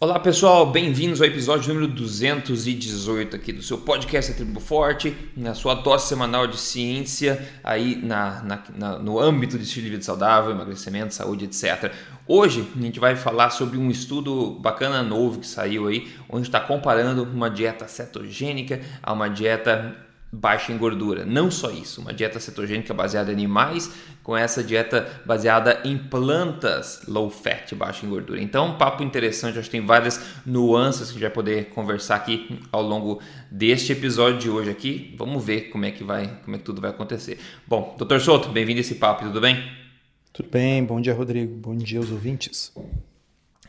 Olá pessoal, bem-vindos ao episódio número 218 aqui do seu podcast A Tribo Forte, na sua dose semanal de ciência aí na, na, na, no âmbito de estilo de vida saudável, emagrecimento, saúde, etc. Hoje a gente vai falar sobre um estudo bacana novo que saiu aí, onde está comparando uma dieta cetogênica a uma dieta baixa em gordura. Não só isso, uma dieta cetogênica baseada em animais com essa dieta baseada em plantas low fat, baixa em gordura. Então, um papo interessante, acho que tem várias nuances que a gente vai poder conversar aqui ao longo deste episódio de hoje aqui. Vamos ver como é que vai, como é que tudo vai acontecer. Bom, Dr. Souto, bem-vindo a esse papo, tudo bem? Tudo bem, bom dia, Rodrigo. Bom dia aos ouvintes.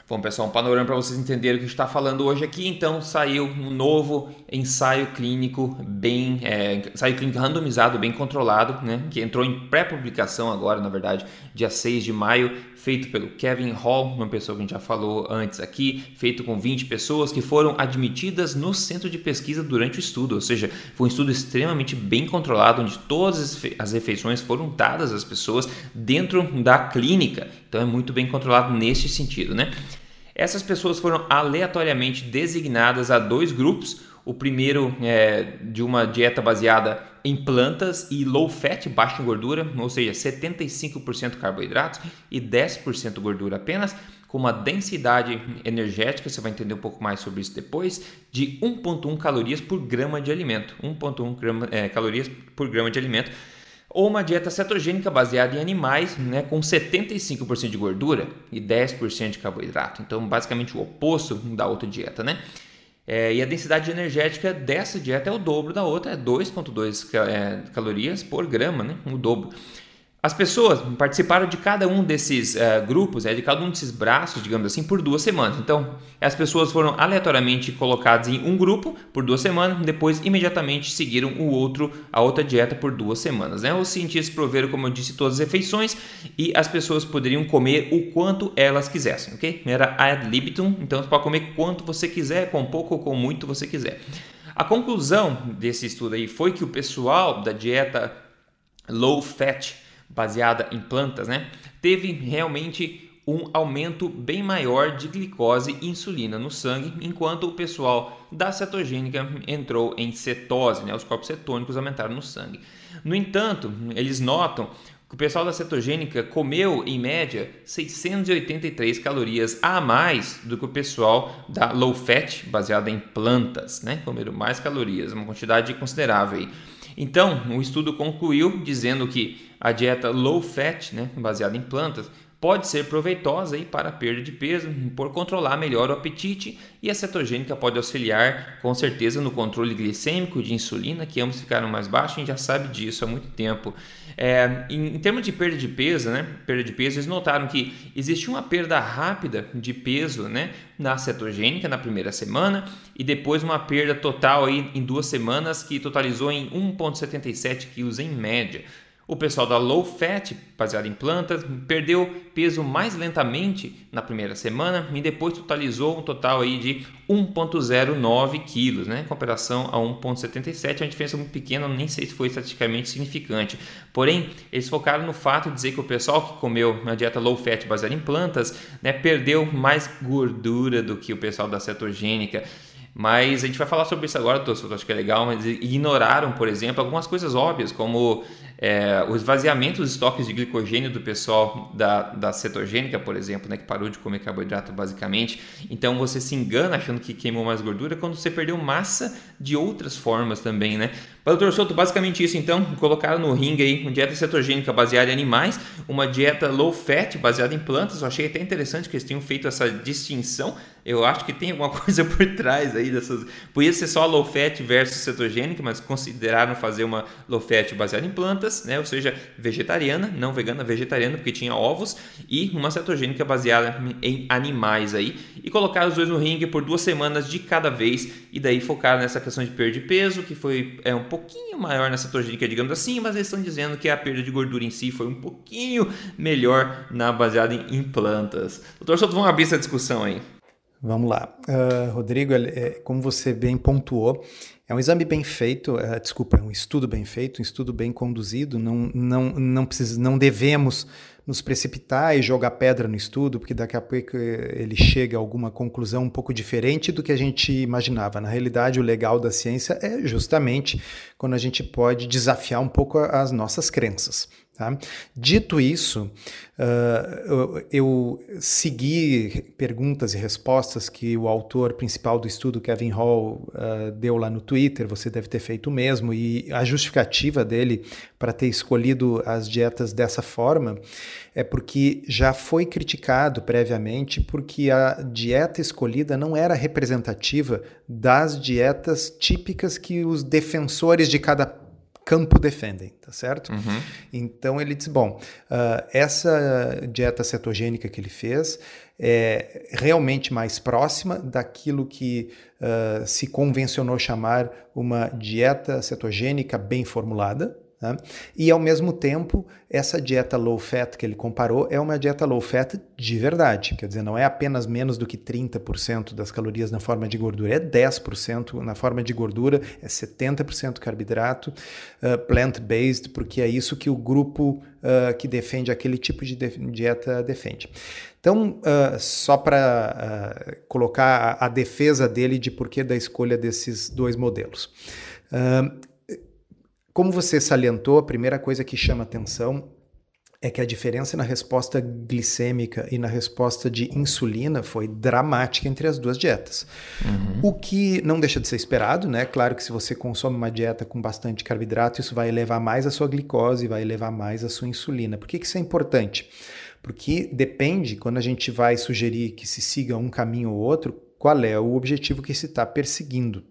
Bom, pessoal, um panorama para vocês entenderem o que a gente está falando hoje aqui. Então, saiu um novo ensaio clínico bem, é, ensaio clínico randomizado, bem controlado, né? Que entrou em pré-publicação agora, na verdade, dia 6 de maio, feito pelo Kevin Hall, uma pessoa que a gente já falou antes aqui, feito com 20 pessoas que foram admitidas no centro de pesquisa durante o estudo, ou seja, foi um estudo extremamente bem controlado, onde todas as refeições foram dadas às pessoas dentro da clínica. Então é muito bem controlado nesse sentido, né? Essas pessoas foram aleatoriamente designadas a dois grupos. O primeiro é de uma dieta baseada em plantas e low fat, baixa em gordura, ou seja, 75% carboidratos e 10% gordura apenas, com uma densidade energética, você vai entender um pouco mais sobre isso depois, de 1,1 calorias por grama de alimento. 1,1 é, calorias por grama de alimento ou uma dieta cetogênica baseada em animais, né, com 75% de gordura e 10% de carboidrato. Então, basicamente o oposto da outra dieta, né? É, e a densidade energética dessa dieta é o dobro da outra, é 2,2 é, calorias por grama, né? O dobro. As pessoas participaram de cada um desses uh, grupos, é, de cada um desses braços, digamos assim, por duas semanas. Então, as pessoas foram aleatoriamente colocadas em um grupo por duas semanas, depois imediatamente seguiram o outro, a outra dieta por duas semanas. Né? Os cientistas proveram, como eu disse, todas as refeições e as pessoas poderiam comer o quanto elas quisessem, ok? Era ad libitum, então você pode comer quanto você quiser, com pouco ou com muito você quiser. A conclusão desse estudo aí foi que o pessoal da dieta low fat baseada em plantas, né, teve realmente um aumento bem maior de glicose e insulina no sangue, enquanto o pessoal da cetogênica entrou em cetose, né? os corpos cetônicos aumentaram no sangue. No entanto, eles notam que o pessoal da cetogênica comeu em média 683 calorias a mais do que o pessoal da low fat, baseada em plantas, né? comeram mais calorias, uma quantidade considerável. Aí. Então, o estudo concluiu dizendo que a dieta low fat, né, baseada em plantas, pode ser proveitosa aí para a perda de peso por controlar melhor o apetite e a cetogênica pode auxiliar com certeza no controle glicêmico de insulina, que ambos ficaram mais baixos, a gente já sabe disso há muito tempo. É, em, em, termos de perda de peso, né, perda de peso, eles notaram que existe uma perda rápida de peso né, na cetogênica na primeira semana e depois uma perda total aí em duas semanas que totalizou em 1,77 quilos em média. O pessoal da low fat, baseado em plantas, perdeu peso mais lentamente na primeira semana e depois totalizou um total aí de 1,09 quilos, né? em comparação a 1,77, uma diferença muito pequena, nem sei se foi estatisticamente significante. Porém, eles focaram no fato de dizer que o pessoal que comeu uma dieta low fat baseada em plantas né, perdeu mais gordura do que o pessoal da cetogênica. Mas a gente vai falar sobre isso agora, eu acho que é legal, mas ignoraram, por exemplo, algumas coisas óbvias, como é, o esvaziamento dos estoques de glicogênio do pessoal da, da cetogênica, por exemplo, né, que parou de comer carboidrato basicamente. Então você se engana achando que queimou mais gordura quando você perdeu massa de outras formas também, né? Mas, doutor Souto, basicamente isso então, colocaram no ringue aí uma dieta cetogênica baseada em animais, uma dieta low fat baseada em plantas. Eu achei até interessante que eles tenham feito essa distinção. Eu acho que tem alguma coisa por trás aí dessas. Podia ser só low fat versus cetogênica, mas consideraram fazer uma low fat baseada em plantas, né? Ou seja, vegetariana, não vegana, vegetariana, porque tinha ovos, e uma cetogênica baseada em animais aí. E colocaram os dois no ringue por duas semanas de cada vez, e daí focaram nessa questão de perda de peso, que foi é, um pouquinho maior na cetogênica, digamos assim, mas eles estão dizendo que a perda de gordura em si foi um pouquinho melhor na baseada em, plantas. Doutor Souto, vamos abrir essa discussão aí. Vamos lá. Uh, Rodrigo, é, como você bem pontuou, é um exame bem feito, uh, desculpa, é um estudo bem feito, um estudo bem conduzido, não, não, não, precisa, não devemos nos precipitar e jogar pedra no estudo, porque daqui a pouco ele chega a alguma conclusão um pouco diferente do que a gente imaginava. Na realidade, o legal da ciência é justamente quando a gente pode desafiar um pouco as nossas crenças. Tá? Dito isso, uh, eu, eu, segui perguntas e respostas que o autor principal do estudo, Kevin Hall, uh, deu lá no Twitter. Você deve ter feito o mesmo. E a justificativa dele para ter escolhido as dietas dessa forma é porque já foi criticado previamente porque a dieta escolhida não era representativa das dietas típicas que os defensores de cada campo defendem, tá certo? Uhum. Então ele diz: bom, uh, essa dieta cetogênica que ele fez é realmente mais próxima daquilo que uh, se convencionou chamar uma dieta cetogênica bem formulada, né? E ao mesmo tempo, essa dieta low fat que ele comparou é uma dieta low fat de verdade, quer dizer, não é apenas menos do que 30% das calorias na forma de gordura, é 10% na forma de gordura, é 70% carboidrato, uh, plant-based, porque é isso que o grupo uh, que defende aquele tipo de, de dieta defende. Então, uh, só para colocar a, a, defesa dele de porquê da escolha desses dois modelos. Como você salientou, a primeira coisa que chama atenção é que a diferença na resposta glicêmica e na resposta de insulina foi dramática entre as duas dietas. Uhum. O que não deixa de ser esperado, né? Claro que se você consome uma dieta com bastante carboidrato, isso vai elevar mais a sua glicose, vai elevar mais a sua insulina. Por que, que isso é importante? Porque depende, quando a gente vai sugerir que se siga um caminho ou outro, qual é o objetivo que se está perseguindo.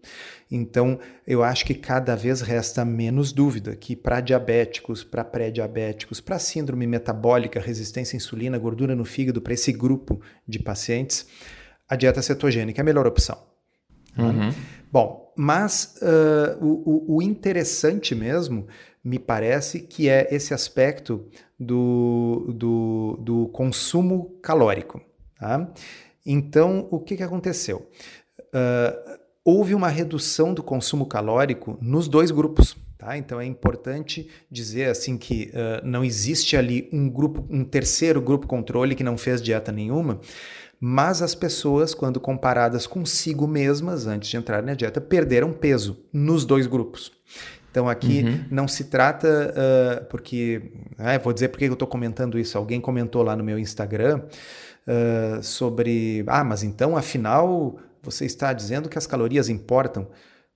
Então, eu acho que cada vez resta menos dúvida que para diabéticos, para pré-diabéticos, para síndrome metabólica, resistência à insulina, gordura no fígado, para esse grupo de pacientes, a dieta cetogênica é a melhor opção. Tá? Uhum. Bom, mas uh, o, o, interessante mesmo, me parece, que é esse aspecto do, do, do consumo calórico. Tá? Então, o que, que aconteceu? Uh, houve uma redução do consumo calórico nos dois grupos. Tá? Então é importante dizer assim que uh, não existe ali um grupo, um terceiro grupo controle que não fez dieta nenhuma, mas as pessoas, quando comparadas consigo mesmas antes de entrar na dieta, perderam peso nos dois grupos. Então aqui uhum. não se trata, uh, porque, ah, vou dizer porque eu estou comentando isso. Alguém comentou lá no meu Instagram uh, sobre, ah, mas então afinal você está dizendo que as calorias importam.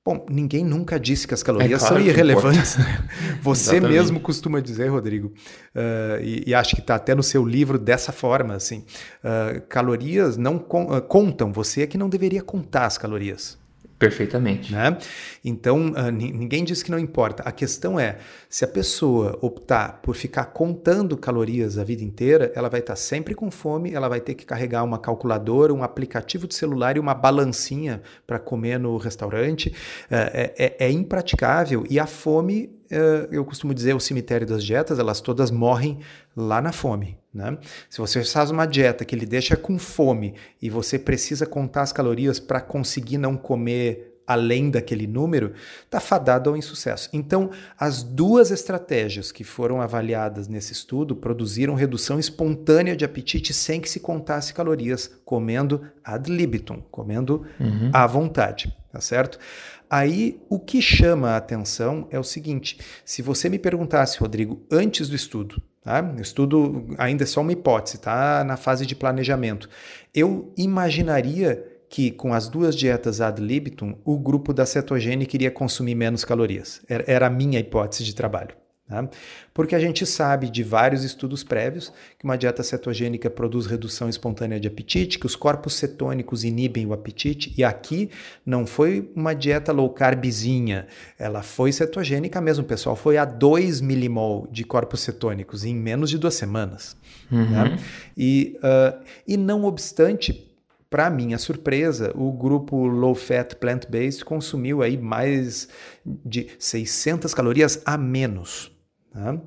Bom, ninguém nunca disse que as calorias é claro são irrelevantes. Você Exatamente. mesmo costuma dizer, Rodrigo, uh, e, e, acho que está até no seu livro dessa forma, assim, uh, calorias não uh, contam. Você é que não deveria contar as calorias. Perfeitamente. Né? Então, uh, ninguém diz que não importa. A questão é, se a pessoa optar por ficar contando calorias a vida inteira, ela vai estar sempre com fome, ela vai ter que carregar uma calculadora, um aplicativo de celular e uma balancinha para comer no restaurante. Uh, é, é, é impraticável e a fome eu costumo dizer, o cemitério das dietas, elas todas morrem lá na fome. Né? Se você faz uma dieta que ele deixa com fome e você precisa contar as calorias para conseguir não comer além daquele número, está fadado ao insucesso. Então, as duas estratégias que foram avaliadas nesse estudo produziram redução espontânea de apetite sem que se contasse calorias, comendo ad libitum, comendo uhum. à vontade, tá certo? Aí, o que chama a atenção é o seguinte: se você me perguntasse, Rodrigo, antes do estudo, tá? o estudo ainda é só uma hipótese, está na fase de planejamento, eu imaginaria que com as duas dietas ad libitum, o grupo da cetogênica iria consumir menos calorias. Era a minha hipótese de trabalho. Tá? Porque a gente sabe de vários estudos prévios que uma dieta cetogênica produz redução espontânea de apetite, que os corpos cetônicos inibem o apetite, e aqui não foi uma dieta low carbzinha, ela foi cetogênica mesmo, pessoal, foi a 2 milimol de corpos cetônicos em menos de duas semanas. Uhum. Tá? E, uh, e não obstante, para minha surpresa, o grupo Low Fat Plant Based consumiu aí mais de 600 calorias a menos. Tá?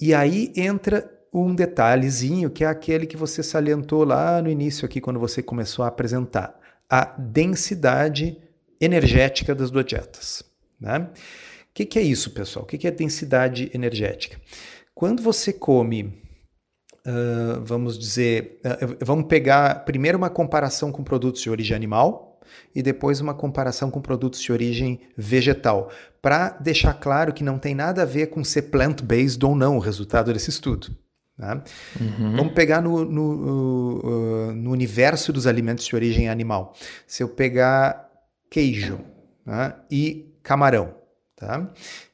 E aí entra um detalhezinho que é aquele que você salientou lá no início aqui quando você começou a apresentar a densidade energética das duas dietas. Né? O que, que, é isso, pessoal? O que, que é densidade energética? Quando você come uh, vamos dizer, uh, vamos pegar primeiro uma comparação com produtos de origem animal e depois uma comparação com produtos de origem vegetal, para deixar claro que não tem nada a ver com ser plant-based ou não o resultado desse estudo. Tá? Uhum. Vamos pegar no, no, no, universo dos alimentos de origem animal. Se eu pegar queijo tá? e camarão, tá?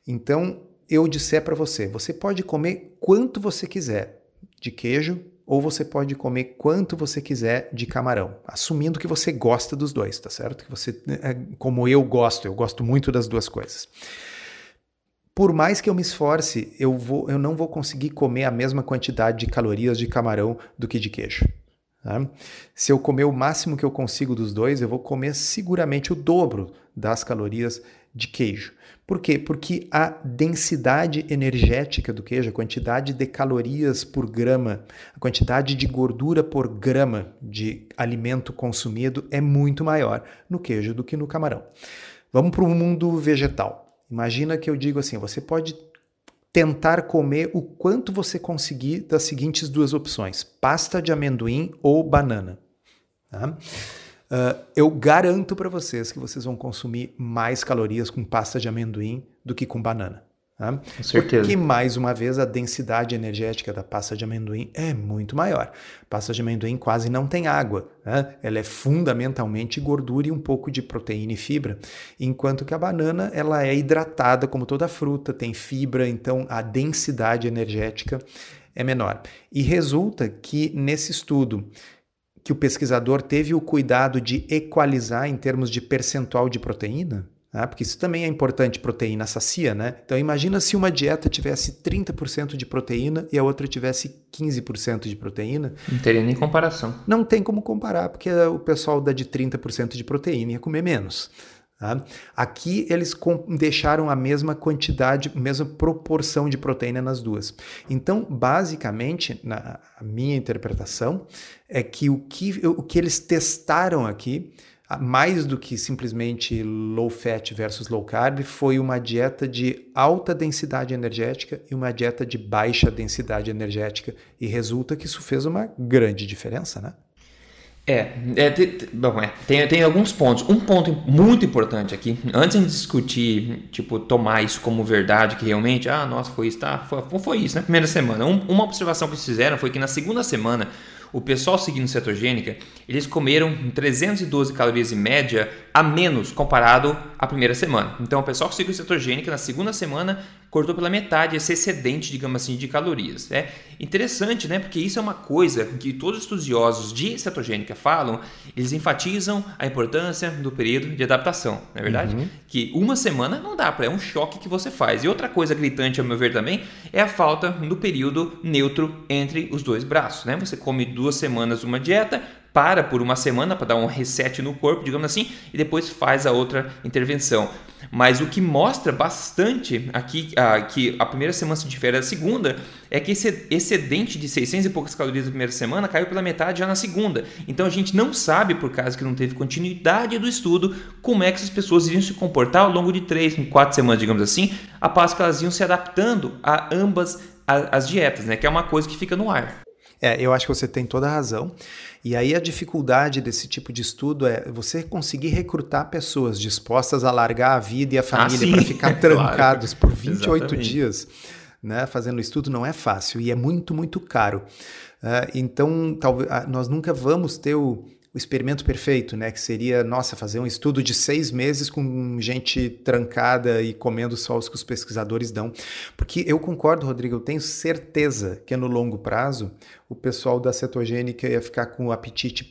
então eu disser para você, você pode comer quanto você quiser de queijo ou você pode comer quanto você quiser de camarão, assumindo que você gosta dos dois, tá certo? Que você, é, como eu gosto, eu gosto muito das duas coisas. Por mais que eu me esforce, eu, vou, eu não vou conseguir comer a mesma quantidade de calorias de camarão do que de queijo. Tá? Se eu comer o máximo que eu consigo dos dois, eu vou comer seguramente o dobro das calorias de queijo. Por quê? Porque a densidade energética do queijo, a quantidade de calorias por grama, a quantidade de gordura por grama de alimento consumido é muito maior no queijo do que no camarão. Vamos para o mundo vegetal. Imagina que eu digo assim: você pode tentar comer o quanto você conseguir das seguintes duas opções: pasta de amendoim ou banana. Tá? Uh, eu garanto para vocês que vocês vão consumir mais calorias com pasta de amendoim do que com banana. Tá? Com certeza. Porque, mais uma vez, a densidade energética da pasta de amendoim é muito maior. Pasta de amendoim quase não tem água. Né? Ela é fundamentalmente gordura e um pouco de proteína e fibra. Enquanto que a banana ela é hidratada, como toda fruta, tem fibra, então a densidade energética é menor. E resulta que nesse estudo que o pesquisador teve o cuidado de equalizar em termos de percentual de proteína, né? porque isso também é importante, proteína sacia, né? Então imagina se uma dieta tivesse 30% de proteína e a outra tivesse 15% de proteína. Não teria nem comparação. Não tem como comparar, porque o pessoal da de 30% de proteína ia comer menos. Tá? Aqui eles deixaram a mesma quantidade, mesma proporção de proteína nas duas. Então, basicamente, na minha interpretação, é que o que, o que eles testaram aqui, mais do que simplesmente low fat versus low carb, foi uma dieta de alta densidade energética e uma dieta de baixa densidade energética. E resulta que isso fez uma grande diferença, né? É, é, tem, bom, é tem, tem alguns pontos. Um ponto muito importante aqui, antes de discutir, tipo, tomar isso como verdade, que realmente, ah, nossa, foi isso, tá, foi, foi isso na né? primeira semana. Um, uma observação que eles fizeram foi que na segunda semana, o pessoal seguindo cetogênica, eles comeram 312 calorias em média a menos comparado à primeira semana. Então, o pessoal que seguiu cetogênica na segunda semana cortou pela metade esse excedente, digamos assim, de calorias. É interessante, né? Porque isso é uma coisa que todos os estudiosos de cetogênica falam, eles enfatizam a importância do período de adaptação, não é verdade? Uhum. Que uma semana não dá para, é um choque que você faz. E outra coisa gritante, ao meu ver também, é a falta do período neutro entre os dois braços, né? Você come duas semanas uma dieta, para por uma semana para dar um reset no corpo, digamos assim, e depois faz a outra intervenção. Mas o que mostra bastante aqui a, que a primeira semana se difere da segunda é que esse excedente de 600 e poucas calorias da primeira semana caiu pela metade já na segunda. Então a gente não sabe, por causa que não teve continuidade do estudo, como é que essas pessoas iriam se comportar ao longo de três, quatro semanas, digamos assim, após que elas iam se adaptando a ambas as dietas, né? Que é uma coisa que fica no ar. É, eu acho que você tem toda a razão. E aí a dificuldade desse tipo de estudo é você conseguir recrutar pessoas dispostas a largar a vida e a ah, família ah, para ficar trancados claro. por 28 Exatamente. dias. Né, fazendo estudo não é fácil e é muito, muito caro. Uh, então, talvez nós nunca vamos ter o, o experimento perfeito, né? Que seria, nossa, fazer um estudo de seis meses com gente trancada e comendo só os que os pesquisadores dão. Porque eu concordo, Rodrigo, eu tenho certeza que no longo prazo o pessoal da cetogênica ia ficar com o apetite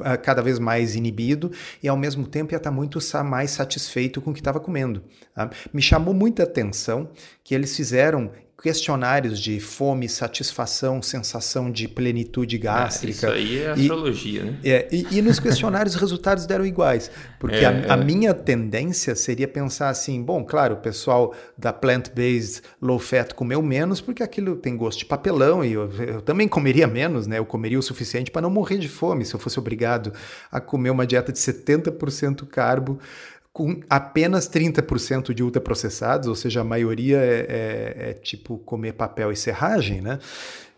ah, cada vez mais inibido e ao mesmo tempo ia estar muito mais satisfeito com o que estava comendo. Tá? Me chamou muita atenção que eles fizeram questionários de fome, satisfação, sensação de plenitude ah, gástrica. isso aí é astrologia, e, né? É, e, e, nos questionários os resultados deram iguais. Porque é, a, é. a, minha tendência seria pensar assim: bom, claro, o pessoal da plant-based low fat comeu menos porque aquilo tem gosto de papelão e eu, eu também comeria menos, né? Eu comeria o suficiente para não morrer de fome se eu fosse obrigado a comer uma dieta de 70% carbo com apenas 30% de ultraprocessados, ou seja, a maioria é, é, é, tipo comer papel e serragem, né?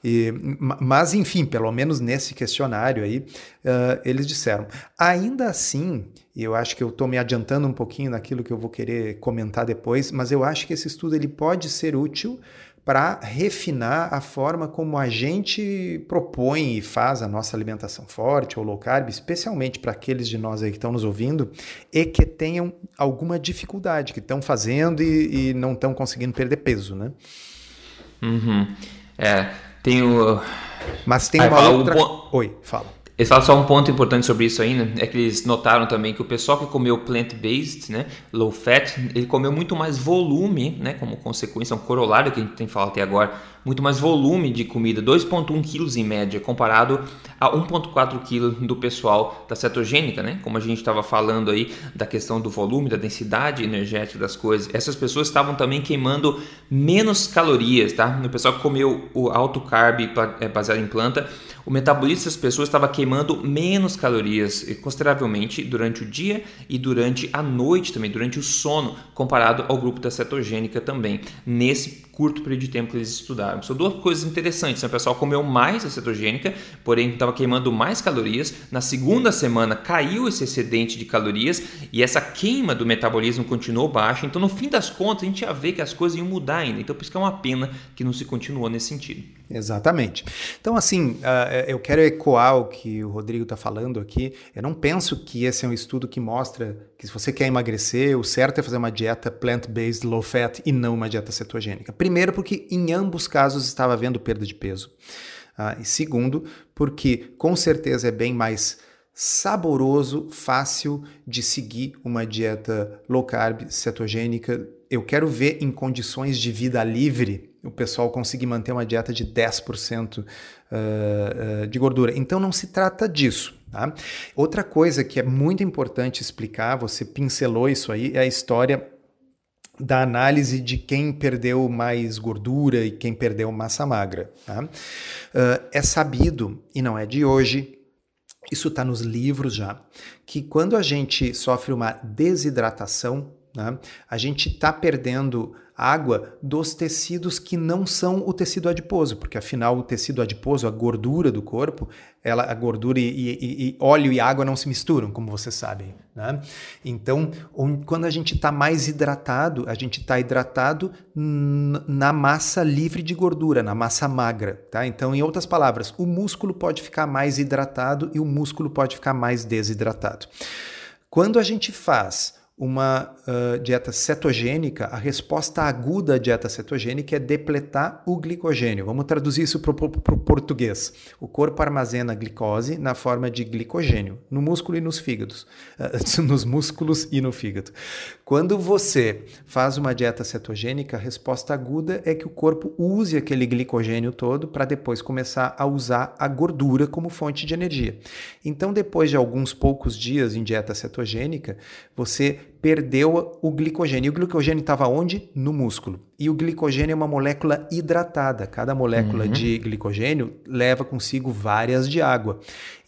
E, mas, enfim, pelo menos nesse questionário aí, uh, eles disseram. Ainda assim, eu acho que eu estou me adiantando um pouquinho naquilo que eu vou querer comentar depois, mas eu acho que esse estudo ele pode ser útil para refinar a forma como a gente propõe e faz a nossa alimentação forte ou low carb, especialmente para aqueles de nós aí que estão nos ouvindo e que tenham alguma dificuldade, que estão fazendo e, e não estão conseguindo perder peso, né? Uhum. É, tem o... Mas tem uma outra... Oi, fala. Eles falam só um ponto importante sobre isso ainda, é que eles notaram também que o pessoal que comeu plant-based, né, low fat, ele comeu muito mais volume, né, como consequência, um corolário que a gente tem falado até agora, muito mais volume de comida, 2.1 quilos em média, comparado a 1.4 quilos do pessoal da cetogênica, né, como a gente estava falando aí da questão do volume, da densidade energética das coisas. Essas pessoas estavam também queimando menos calorias, tá? O pessoal que comeu o alto carb é, baseado em planta, o metabolismo das pessoas estava queimando menos calorias consideravelmente durante o dia e durante a noite também, durante o sono, comparado ao grupo da cetogênica também, nesse curto período de tempo que eles estudaram. São duas coisas interessantes. Né? O pessoal comeu mais a cetogênica, porém estava queimando mais calorias. Na segunda semana caiu esse excedente de calorias e essa queima do metabolismo continuou baixa. Então, no fim das contas, a gente ia ver que as coisas iam mudar ainda. Então, por isso que é uma pena que não se continuou nesse sentido. Exatamente. Então, assim, uh, eu quero ecoar o que o Rodrigo está falando aqui. Eu não penso que esse é um estudo que mostra que se você quer emagrecer, o certo é fazer uma dieta plant-based low fat e não uma dieta cetogênica. Primeiro, porque em ambos casos estava havendo perda de peso. Uh, e segundo, porque com certeza é bem mais saboroso, fácil de seguir uma dieta low carb cetogênica. Eu quero ver em condições de vida livre o pessoal conseguir manter uma dieta de 10% uh, uh, de gordura. Então não se trata disso. Tá? Outra coisa que é muito importante explicar, você pincelou isso aí, é a história da análise de quem perdeu mais gordura e quem perdeu massa magra. Tá? Uh, é sabido, e não é de hoje, isso está nos livros já, que quando a gente sofre uma desidratação, né, a gente está perdendo água dos tecidos que não são o tecido adiposo, porque afinal o tecido adiposo, a gordura do corpo, ela, a gordura e, e, e óleo e água não se misturam, como vocês sabem. Né? Então, quando a gente está mais hidratado, a gente está hidratado na massa livre de gordura, na massa magra. Tá? Então, em outras palavras, o músculo pode ficar mais hidratado e o músculo pode ficar mais desidratado. Quando a gente faz uma uh, dieta cetogênica, a resposta aguda à dieta cetogênica é depletar o glicogênio. Vamos traduzir isso para o português. O corpo armazena glicose na forma de glicogênio, no músculo e nos fígados, uh, nos músculos e no fígado. Quando você faz uma dieta cetogênica, a resposta aguda é que o corpo use aquele glicogênio todo para depois começar a usar a gordura como fonte de energia. Então, depois de alguns poucos dias em dieta cetogênica, você perdeu o glicogênio. E o glicogênio estava onde? No músculo. E o glicogênio é uma molécula hidratada. Cada molécula uhum. de glicogênio leva consigo várias de água.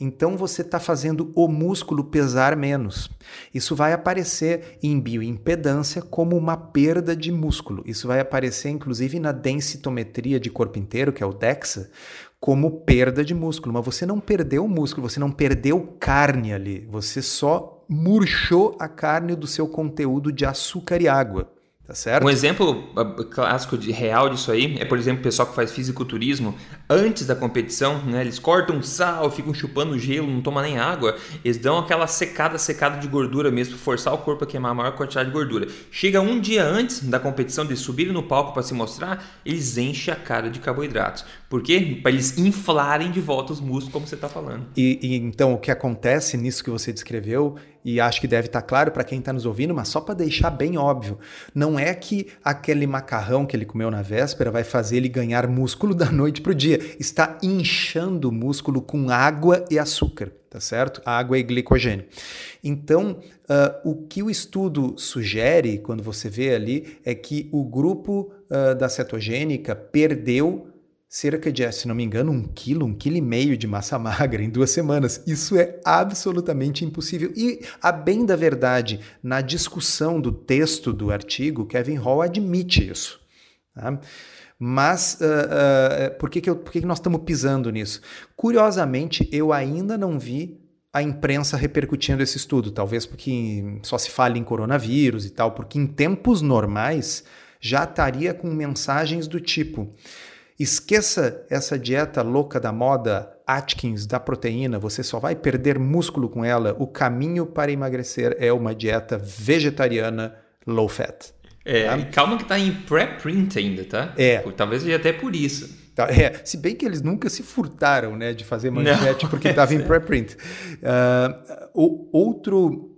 Então você está fazendo o músculo pesar menos. Isso vai aparecer em bioimpedância como uma perda de músculo. Isso vai aparecer inclusive na densitometria de corpo inteiro, que é o DEXA, como perda de músculo. Mas você não perdeu o músculo, você não perdeu carne ali. Você só murchou a carne do seu conteúdo de açúcar e água. Tá certo? Um exemplo uh, clássico de real disso aí é, por exemplo, o pessoal que faz fisiculturismo antes da competição, né? Eles cortam sal, ficam chupando gelo, não tomam nem água. Eles dão aquela secada, secada de gordura mesmo, forçar o corpo a queimar a maior quantidade de gordura. Chega um dia antes da competição, de subirem no palco para se mostrar, eles enchem a cara de carboidratos. Por quê? Para eles inflarem de volta os músculos, como você está falando. E, e então o que acontece nisso que você descreveu e acho que deve estar tá claro para quem está nos ouvindo, mas só para deixar bem óbvio, não é que aquele macarrão que ele comeu na véspera vai fazer ele ganhar músculo da noite para o Está inchando o músculo com água e açúcar, tá certo? Água e glicogênio. Então, uh, o que o estudo sugere, quando você vê ali, é que o grupo uh, da cetogênica perdeu cerca de, se não me engano, um quilo, um quilo e meio de massa magra em duas semanas. Isso é absolutamente impossível. E, a bem da verdade, na discussão do texto do artigo, Kevin Hall admite isso. Tá? Mas uh, uh, por, que, que, eu, por que, que nós estamos pisando nisso? Curiosamente, eu ainda não vi a imprensa repercutindo esse estudo, talvez porque só se fale em coronavírus e tal, porque em tempos normais já estaria com mensagens do tipo Esqueça essa dieta louca da moda Atkins da proteína, você só vai perder músculo com ela. O caminho para emagrecer é uma dieta vegetariana low fat. É, tá? calma que tá em pré-print ainda, tá? É. Talvez seja até por isso. Tá, é, se bem que eles nunca se furtaram né, de fazer manchete Não, porque estava em pré-print. Uh, outro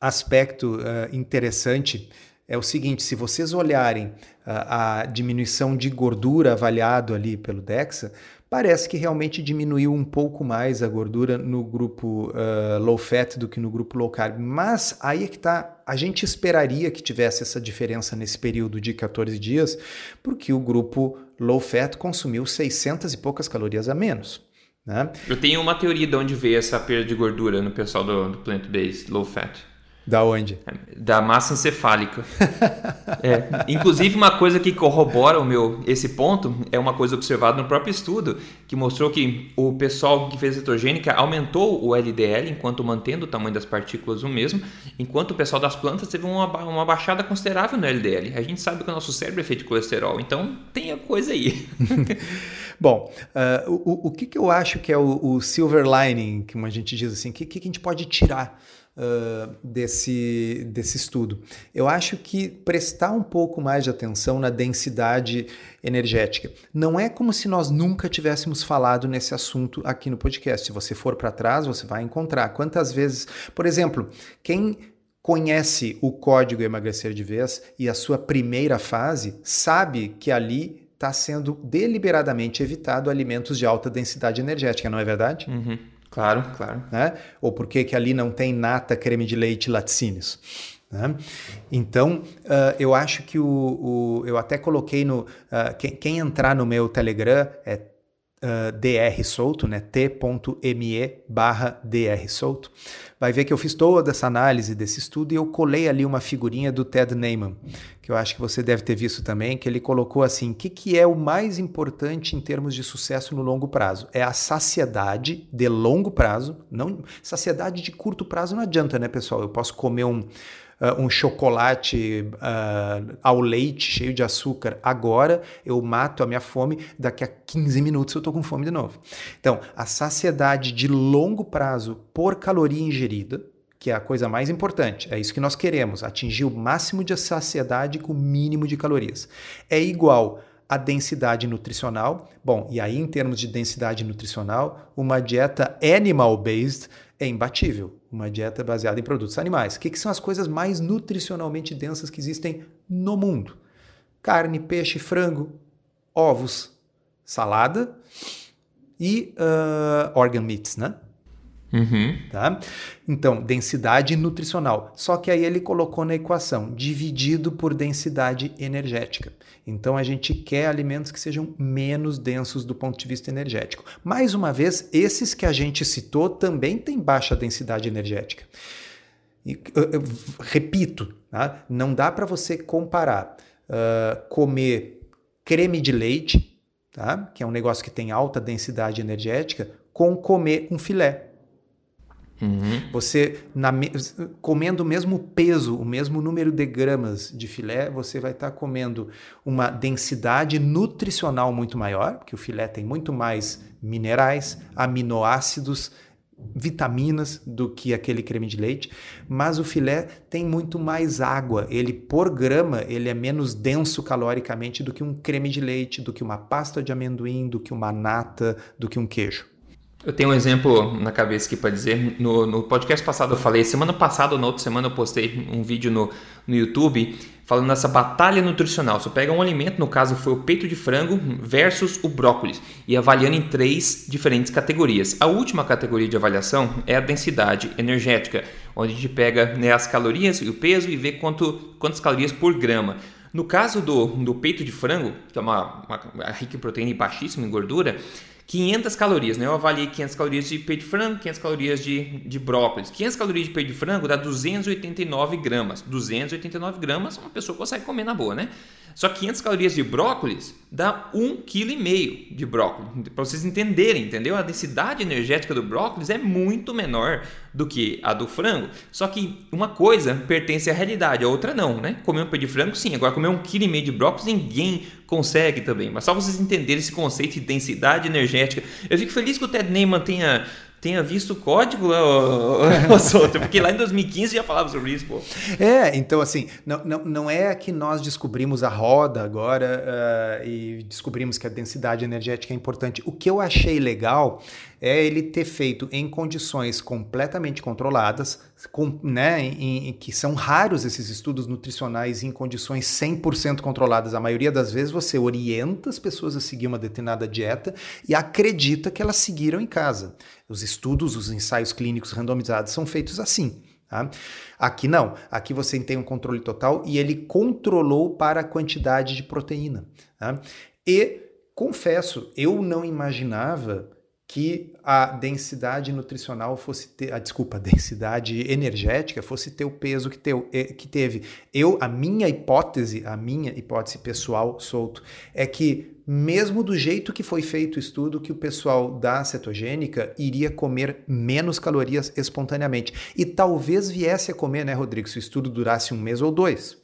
aspecto uh, interessante é o seguinte: se vocês olharem a, a diminuição de gordura avaliado ali pelo DEXA, parece que realmente diminuiu um pouco mais a gordura no grupo uh, low fat do que no grupo low carb. Mas aí é que tá, a gente esperaria que tivesse essa diferença nesse período de 14 dias, porque o grupo low fat consumiu 600 e poucas calorias a menos. Né? Eu tenho uma teoria de onde veio essa perda de gordura no pessoal do, do plant-based low fat. Da onde? Da massa encefálica. é. Inclusive, uma coisa que corrobora o meu esse ponto é uma coisa observada no próprio estudo, que mostrou que o pessoal que fez cetogênica aumentou o LDL, enquanto mantendo o tamanho das partículas o mesmo, enquanto o pessoal das plantas teve uma, uma baixada considerável no LDL. A gente sabe que o nosso cérebro é feito de colesterol, então tem a coisa aí. Bom, uh, o, o que, que eu acho que é o, o silver lining, que a gente diz assim, o que, que a gente pode tirar desse, desse estudo. Eu acho que prestar um pouco mais de atenção na densidade energética. Não é como se nós nunca tivéssemos falado nesse assunto aqui no podcast. Se você for para trás, você vai encontrar. Quantas vezes, por exemplo, quem conhece o código emagrecer de vez e a sua primeira fase, sabe que ali está sendo deliberadamente evitado alimentos de alta densidade energética, não é verdade? Uhum. Claro, claro. Né? Ou por que ali não tem nata, creme de leite laticínios. Né? Então, uh, eu acho que o, o, Eu até coloquei no. Uh, quem, quem, entrar no meu Telegram é uh, dr solto, né? t.me barra dr solto vai ver que eu fiz toda essa análise desse estudo e eu colei ali uma figurinha do Ted Neyman, que eu acho que você deve ter visto também, que ele colocou assim: o que, que é o mais importante em termos de sucesso no longo prazo? É a saciedade de longo prazo, não saciedade de curto prazo não adianta, né, pessoal? Eu posso comer um uh, um chocolate uh, ao leite cheio de açúcar agora, eu mato a minha fome, daqui a 15 minutos eu estou com fome de novo. Então, a saciedade de longo prazo por caloria ingerida, que é a coisa mais importante. É isso que nós queremos, atingir o máximo de saciedade com o mínimo de calorias. É igual a densidade nutricional. Bom, e aí em termos de densidade nutricional, uma dieta animal-based é imbatível. Uma dieta baseada em produtos animais. O que, que são as coisas mais nutricionalmente densas que existem no mundo? Carne, peixe, frango, ovos, salada e uh, organ meats, né? Uhum. Tá? Então, densidade nutricional. Só que aí ele colocou na equação, dividido por densidade energética. Então, a gente quer alimentos que sejam menos densos do ponto de vista energético. Mais uma vez, esses que a gente citou também têm baixa densidade energética. E, eu, eu, repito, tá? não dá para você comparar uh, comer creme de leite, tá? que é um negócio que tem alta densidade energética, com comer um filé. Uhum. Você, na, comendo o mesmo peso, o mesmo número de gramas de filé, você vai estar tá comendo uma densidade nutricional muito maior, porque o filé tem muito mais minerais, aminoácidos, vitaminas do que aquele creme de leite, mas o filé tem muito mais água. Ele por grama, ele é menos denso caloricamente do que um creme de leite, do que uma pasta de amendoim, do que uma nata, do que um queijo. Eu tenho um exemplo na cabeça aqui para dizer. No, no, podcast passado eu falei, semana passada ou na outra semana eu postei um vídeo no, no YouTube falando dessa batalha nutricional. Você pega um alimento, no caso foi o peito de frango versus o brócolis, e avaliando em três diferentes categorias. A última categoria de avaliação é a densidade energética, onde a gente pega né, as calorias e o peso e vê quanto, quantas calorias por grama. No caso do, do peito de frango, que é uma, uma, uma rica em proteína e baixíssima em gordura, 500 calorias, né? Eu avaliei 500 calorias de peito de frango, 500 calorias de, de brócolis. 500 calorias de peito de frango dá 289 gramas. 289 gramas uma pessoa consegue comer na boa, né? Só que 500 calorias de brócolis dá 1,5 kg de brócolis. Para vocês entenderem, entendeu? A densidade energética do brócolis é muito menor do que a do frango. Só que uma coisa pertence à realidade, a outra não, né? Comer um pé de frango, sim. Agora, comer 1,5 kg de brócolis, ninguém consegue também. Mas só vocês entenderem esse conceito de densidade energética. Eu fico feliz que o Ted Neyman tenha tenha visto o código lá, porque lá em 2015 já falava sobre isso, pô. É, então assim, não, não, não é que nós descobrimos a roda agora uh, e descobrimos que a densidade energética é importante. O que eu achei legal é ele ter feito em condições completamente controladas, com, né, em, em, que são raros esses estudos nutricionais em condições 100% controladas. A maioria das vezes você orienta as pessoas a seguir uma determinada dieta e acredita que elas seguiram em casa. Os estudos, os ensaios clínicos randomizados são feitos assim. Tá? Aqui não, aqui você tem um controle total e ele controlou para a quantidade de proteína. Tá? E confesso, eu não imaginava que a densidade nutricional fosse ter, a desculpa, a densidade energética fosse ter o peso que, teu, eh, que teve. Eu, a minha hipótese, a minha hipótese pessoal solto, é que mesmo do jeito que foi feito o estudo, que o pessoal da cetogênica iria comer menos calorias espontaneamente. E talvez viesse a comer, né, Rodrigo, se o estudo durasse um mês ou dois.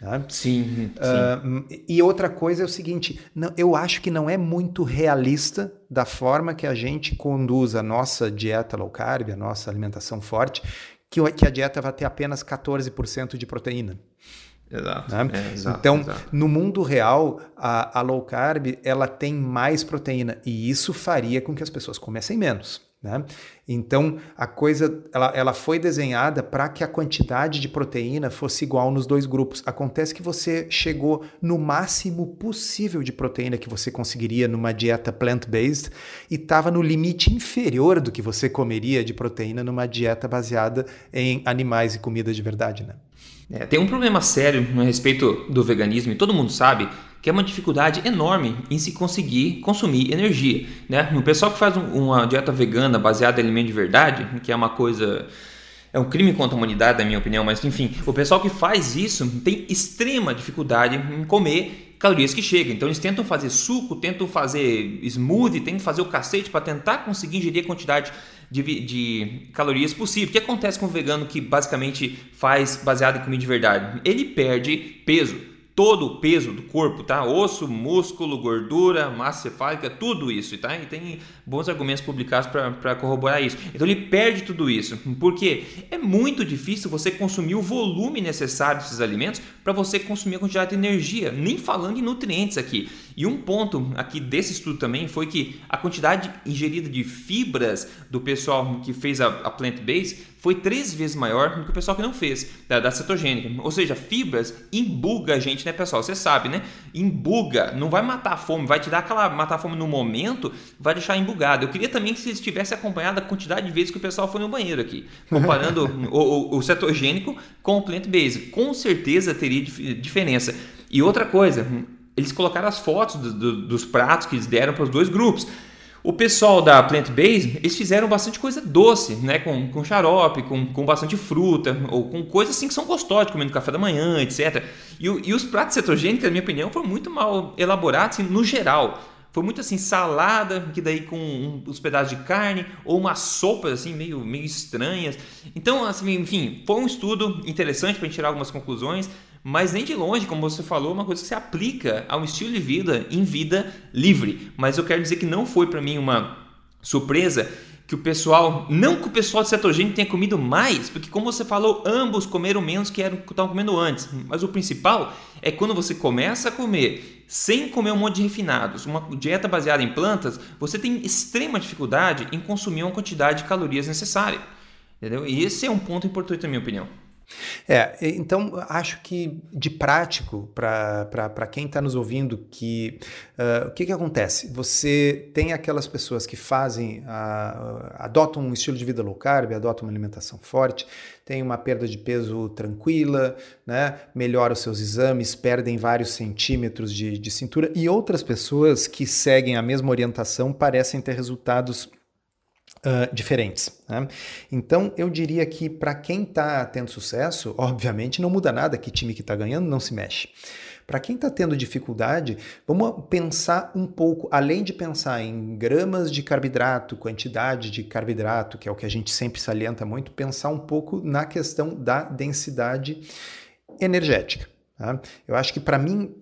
Tá? Sim. Uh, e outra coisa é o seguinte: não, eu acho que não é muito realista da forma que a gente conduz a nossa dieta low carb, a nossa alimentação forte, que, que a dieta vai ter apenas 14% de proteína. Exato, né? é, exato então, exato. no mundo real, a, a low carb ela tem mais proteína e isso faria com que as pessoas comessem menos. Né? Então a coisa ela, ela foi desenhada para que a quantidade de proteína fosse igual nos dois grupos. Acontece que você chegou no máximo possível de proteína que você conseguiria numa dieta plant-based e estava no limite inferior do que você comeria de proteína numa dieta baseada em animais e comida de verdade. Né? É, tem um problema sério a respeito do veganismo e todo mundo sabe que é uma dificuldade enorme em se conseguir consumir energia. Né? O pessoal que faz uma dieta vegana baseada em alimento de verdade, que é uma coisa. É um crime contra a humanidade, na minha opinião, mas enfim, o pessoal que faz isso tem extrema dificuldade em comer calorias que chegam. Então eles tentam fazer suco, tentam fazer smoothie, tentam fazer o cacete para tentar conseguir ingerir a quantidade de, de, calorias possível. O que acontece com o vegano que basicamente faz baseado em comida de verdade? Ele perde peso todo o peso do corpo, tá? Osso, músculo, gordura, massa cefálica, tudo isso, tá? E tem bons argumentos publicados para corroborar isso. Então ele perde tudo isso, porque é muito difícil você consumir o volume necessário desses alimentos para você consumir a quantidade de energia, nem falando em nutrientes aqui. E um ponto aqui desse estudo também foi que a quantidade ingerida de fibras do pessoal que fez a, a plant-based foi três vezes maior do que o pessoal que não fez, da, da cetogênica. Ou seja, fibras embuga a gente, né, pessoal? Você sabe, né? Embuga, não vai matar a fome, vai te dar aquela matar a fome no momento, vai deixar embugado. Eu queria também que vocês tivessem acompanhado a quantidade de vezes que o pessoal foi no banheiro aqui, comparando o, o, o, cetogênico com o plant-based. Com certeza teria diferença. E outra coisa, eles colocaram as fotos do, do, dos pratos que eles deram para os dois grupos. O pessoal da Plant Based, eles fizeram bastante coisa doce, né? Com, com xarope, com, com bastante fruta, ou com coisas assim que são gostosas, comendo café da manhã, etc. E, e os pratos cetogênicos, na minha opinião, foram muito mal elaborados assim, no geral. Foi muito assim, salada, que daí com um, uns pedaços de carne, ou umas sopas assim, meio, meio estranhas. Então, assim, enfim, foi um estudo interessante para tirar algumas conclusões mas nem de longe, como você falou, uma coisa que se aplica ao estilo de vida em vida livre. Mas eu quero dizer que não foi para mim uma surpresa que o pessoal, não que o pessoal de cetogênico tenha comido mais, porque como você falou, ambos comeram menos que eram que estavam comendo antes. Mas o principal é quando você começa a comer sem comer um monte de refinados, uma dieta baseada em plantas, você tem extrema dificuldade em consumir uma quantidade de calorias necessária. Entendeu? E esse é um ponto importante na minha opinião. É, então acho que de prático, para quem está nos ouvindo, que uh, o que, que acontece? Você tem aquelas pessoas que fazem, uh, adotam um estilo de vida low carb, adotam uma alimentação forte, tem uma perda de peso tranquila, né? melhora os seus exames, perdem vários centímetros de, de cintura, e outras pessoas que seguem a mesma orientação parecem ter resultados Uh, diferentes. Né? Então, eu diria que para quem está tendo sucesso, obviamente não muda nada, que time que está ganhando não se mexe. Para quem está tendo dificuldade, vamos pensar um pouco, além de pensar em gramas de carboidrato, quantidade de carboidrato, que é o que a gente sempre salienta muito, pensar um pouco na questão da densidade energética. Tá? Eu acho que para mim,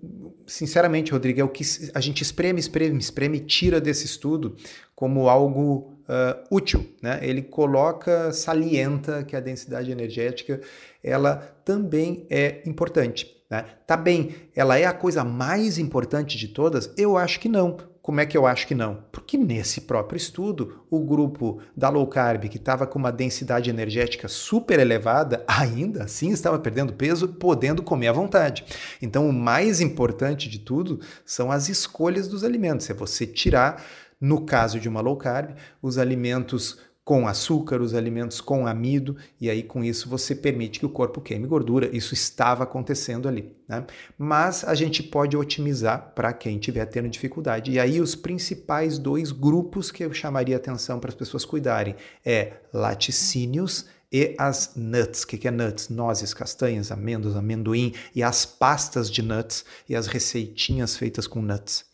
sinceramente, Rodrigo, é o que a gente espreme, espreme, espreme, tira desse estudo como algo uh, útil. Né? Ele coloca, salienta que a densidade energética ela também é importante. Né? Tá bem, ela é a coisa mais importante de todas? Eu acho que não. Como é que eu acho que não? Porque nesse próprio estudo, o grupo da low carb, que estava com uma densidade energética super elevada, ainda assim estava perdendo peso, podendo comer à vontade. Então, o mais importante de tudo são as escolhas dos alimentos. É você tirar no caso de uma low carb, os alimentos com açúcar, os alimentos com amido, e aí com isso você permite que o corpo queime gordura. Isso estava acontecendo ali. Né? Mas a gente pode otimizar para quem estiver tendo dificuldade. E aí os principais dois grupos que eu chamaria atenção para as pessoas cuidarem é laticínios e as nuts. O que é nuts? Nozes, castanhas, amêndoas, amendoim e as pastas de nuts e as receitinhas feitas com nuts.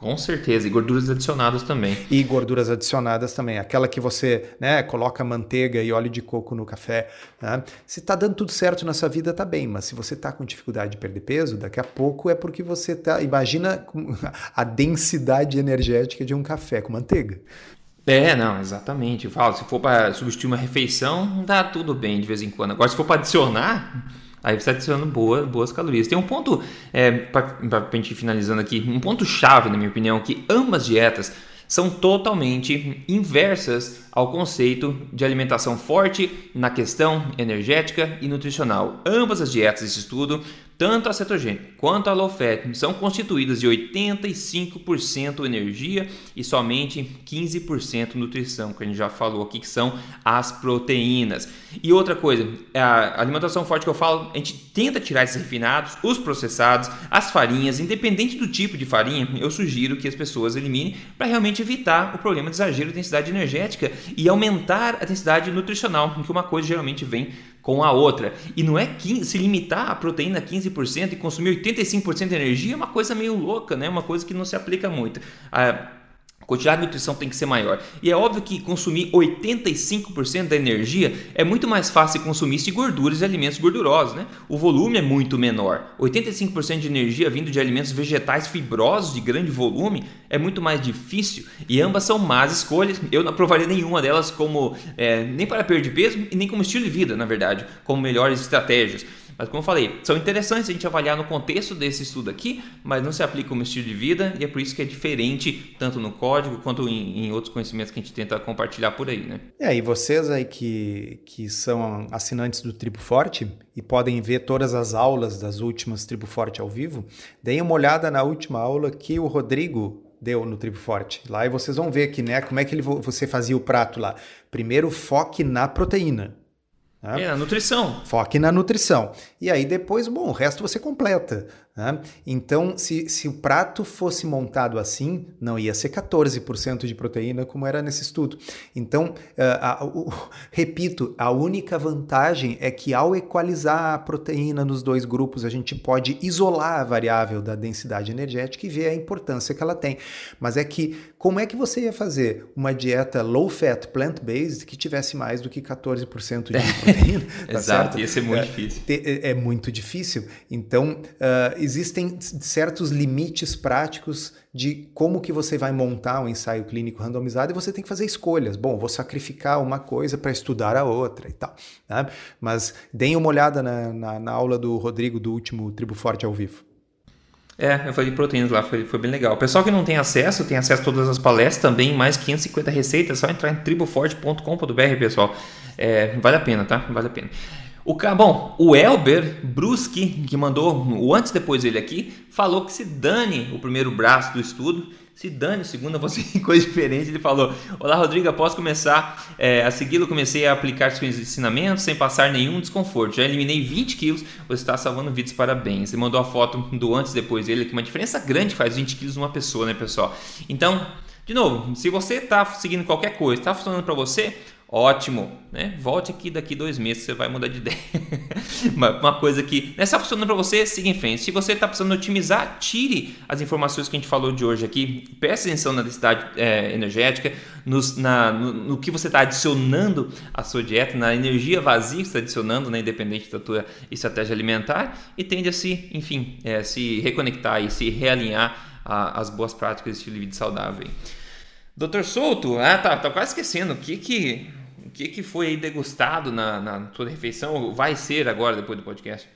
Com certeza, e gorduras adicionadas também. E gorduras adicionadas também. Aquela que você né, coloca manteiga e óleo de coco no café. Né? Se está dando tudo certo na sua vida, tá bem. Mas se você está com dificuldade de perder peso, daqui a pouco é porque você está. Imagina a densidade energética de um café com manteiga. É, não, exatamente. Eu falo, se for para substituir uma refeição, dá tudo bem de vez em quando. Agora, se for para adicionar Aí você está adicionando boa, boas calorias. Tem um ponto, é, para a gente finalizando aqui, um ponto chave, na minha opinião, que ambas dietas são totalmente inversas ao conceito de alimentação forte na questão energética e nutricional. Ambas as dietas desse estudo tanto a cetogênica quanto a low fat são constituídas de 85% energia e somente 15% nutrição, que a gente já falou aqui, que são as proteínas. E outra coisa, a alimentação forte que eu falo, a gente tenta tirar esses refinados, os processados, as farinhas, independente do tipo de farinha, eu sugiro que as pessoas eliminem para realmente evitar o problema de exagero de densidade energética e aumentar a densidade nutricional, porque uma coisa geralmente vem com a outra. E não é 15, se limitar a proteína a 15% e consumir 85% de energia é uma coisa meio louca, né? Uma coisa que não se aplica muito. A quantidade de nutrição tem que ser maior. E é óbvio que consumir 85% da energia é muito mais fácil consumir se gorduras e alimentos gordurosos, né? O volume é muito menor. 85% de energia vindo de alimentos vegetais fibrosos de grande volume é muito mais difícil e ambas são más escolhas. Eu não aprovaria nenhuma delas como é, nem para perder peso e nem como estilo de vida, na verdade, como melhores estratégias. Mas como eu falei, são interessantes a gente avaliar no contexto desse estudo aqui, mas não se aplica como estilo de vida e é por isso que é diferente tanto no código quanto em, em outros conhecimentos que a gente tenta compartilhar por aí, né? É, e vocês aí que, que são assinantes do Tribo Forte e podem ver todas as aulas das últimas Tribo Forte ao vivo, deem uma olhada na última aula que o Rodrigo deu no Tribo Forte. Lá e vocês vão ver que, né, como é que ele, você fazia o prato lá. Primeiro, foque na proteína. Né? É, a nutrição. Foque na nutrição. E aí depois, bom, o resto você completa. Né? Então, se, se o prato fosse montado assim, não ia ser 14% de proteína como era nesse estudo. Então, uh, repito, a única vantagem é que ao equalizar a proteína nos dois grupos, a gente pode isolar a variável da densidade energética e ver a importância que ela tem. Mas é que, como é que você ia fazer uma dieta low-fat, plant-based, que tivesse mais do que 14% de proteína? tá Exato, certo? ia ser muito é, difícil. É, é, muito difícil. Então, uh, existem certos limites práticos de como que você vai montar um ensaio clínico randomizado e você tem que fazer escolhas. Bom, vou sacrificar uma coisa para estudar a outra e tal. Né? Mas deem uma olhada na, na, na, aula do Rodrigo do último Tribo Forte ao vivo. É, eu falei de proteínas lá, foi, foi bem legal. Pessoal que não tem acesso, tem acesso a todas as palestras também, mais 550 receitas, é só entrar em triboforte.com.br, pessoal. É, vale a pena, tá? Vale a pena. O, bom, o Elber Bruschi, que mandou o antes depois dele aqui, falou que se dane o primeiro braço do estudo, se dane o segundo, você coisa diferente. Ele falou: Olá, Rodrigo, após começar é, a segui-lo, comecei a aplicar seus ensinamentos sem passar nenhum desconforto. Já eliminei 20 quilos, você está salvando vídeos, parabéns. Ele mandou a foto do antes e depois dele, que uma diferença grande faz 20 quilos numa pessoa, né, pessoal? Então, de novo, se você está seguindo qualquer coisa, está funcionando para você, Ótimo, né? Volte aqui daqui dois meses, você vai mudar de ideia. uma, coisa que não está funcionando para você, siga em frente. Se você está precisando otimizar, tire as informações que a gente falou de hoje aqui. Preste atenção na densidade é, energética, nos, na, no, no, que você está adicionando à sua dieta, na energia vazia que está adicionando, né, independente da tua estratégia alimentar, e tende a se, enfim, é, se reconectar e se realinhar às boas práticas de estilo de vida saudável. Doutor Souto, ah, tá, tá quase esquecendo. O que que o que, que foi degustado na, na tua refeição? Vai ser agora, depois do podcast?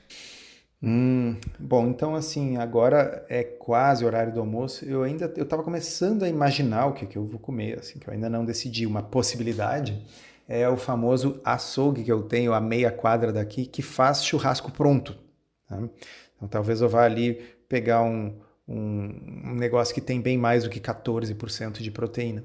Hum, bom, então assim, agora é quase horário do almoço. Eu ainda eu estava começando a imaginar o que, que eu vou comer, assim, que eu ainda não decidi. Uma possibilidade é o famoso açougue que eu tenho a meia quadra daqui, que faz churrasco pronto. Tá? Então talvez eu vá ali pegar um, um, negócio que tem bem mais do que 14% de proteína.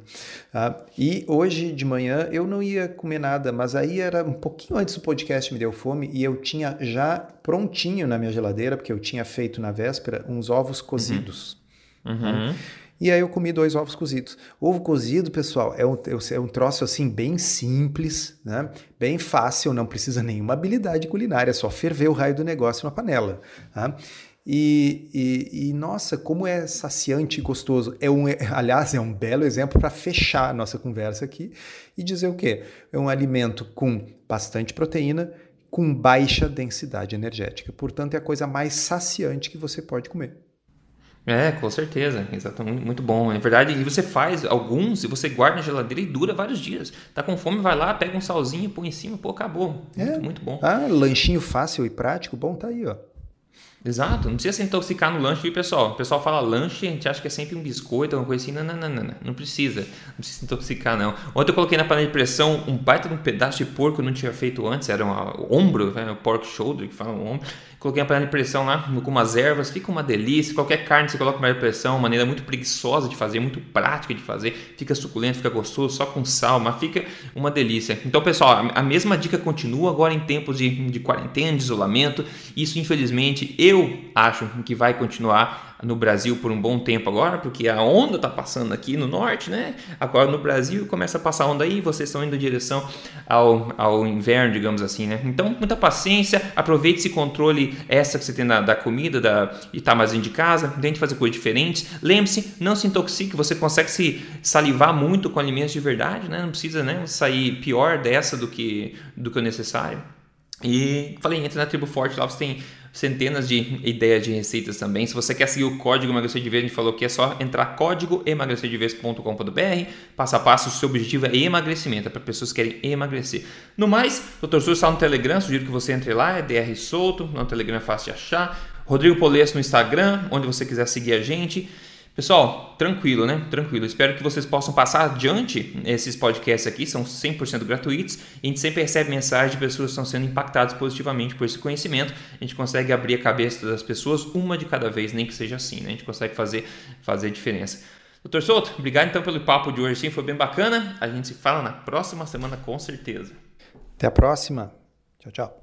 Uh, e hoje de manhã eu não ia comer nada, mas aí era um pouquinho antes do podcast me deu fome e eu tinha já prontinho na minha geladeira, porque eu tinha feito na véspera uns ovos cozidos. Uhum. Uhum. E aí eu comi dois ovos cozidos. Ovo cozido, pessoal, é um, é um troço assim bem simples, né? bem fácil, não precisa nenhuma habilidade culinária, é só ferver o raio do negócio na panela. Tá? E, e, e, nossa, como é saciante e gostoso. É um, aliás, é um belo exemplo para fechar a nossa conversa aqui e dizer o quê? É um alimento com bastante proteína, com baixa densidade energética. Portanto, é a coisa mais saciante que você pode comer. É, com certeza, exatamente, muito bom. É verdade, e você faz alguns e você guarda na geladeira e dura vários dias. Tá com fome, vai lá, pega um salzinho, põe em cima, pô, acabou. É. Muito, muito bom. Ah, lanchinho fácil e prático, bom tá aí, ó. Exato, não precisa se intoxicar no lanche, viu, pessoal? O pessoal fala lanche, a gente acha que é sempre um biscoito, alguma coisa assim. Não, não, não, não, não, precisa. Não precisa se intoxicar, não. Ontem eu coloquei na panela de pressão um baita de um pedaço de porco que eu não tinha feito antes, era um ombro, né? pork shoulder, que fala um ombro. Coloquei a panela de pressão lá com umas ervas, fica uma delícia. Qualquer carne você coloca na panela de pressão, uma maneira muito preguiçosa de fazer, muito prática de fazer. Fica suculento, fica gostoso, só com sal, mas fica uma delícia. Então, pessoal, a mesma dica continua agora em tempos de, de quarentena, de isolamento. Isso, infelizmente, eu acho que vai continuar no Brasil por um bom tempo agora, porque a onda está passando aqui no norte, né? Agora no Brasil começa a passar onda aí, vocês estão indo em direção ao, ao inverno, digamos assim, né? Então, muita paciência, aproveite esse controle essa que você tem da, da comida da, e tá mais de casa, tente fazer coisas diferentes. Lembre-se, não se intoxique, você consegue se salivar muito com alimentos de verdade, né? Não precisa né, sair pior dessa do que, do que o necessário. E falei, entra na Tribo Forte, lá você tem centenas de ideias de receitas também. Se você quer seguir o código emagrecer de vez, a gente falou que é só entrar código emagrecerdevez.com.br. Passo a passo, o seu objetivo é emagrecimento, é para pessoas que querem emagrecer. No mais, o Dr. Sul está no Telegram, sugiro que você entre lá, é DR Solto, no Telegram é fácil de achar. Rodrigo Polesso no Instagram, onde você quiser seguir a gente. Pessoal, tranquilo, né? Tranquilo. Espero que vocês possam passar adiante esses podcasts aqui, são 100% gratuitos. A gente sempre recebe mensagens de pessoas que estão sendo impactadas positivamente por esse conhecimento. A gente consegue abrir a cabeça das pessoas uma de cada vez, nem que seja assim, né? A gente consegue fazer, fazer diferença. Doutor Souto, obrigado então pelo papo de hoje, sim, foi bem bacana. A gente se fala na próxima semana com certeza. Até a próxima. Tchau, tchau.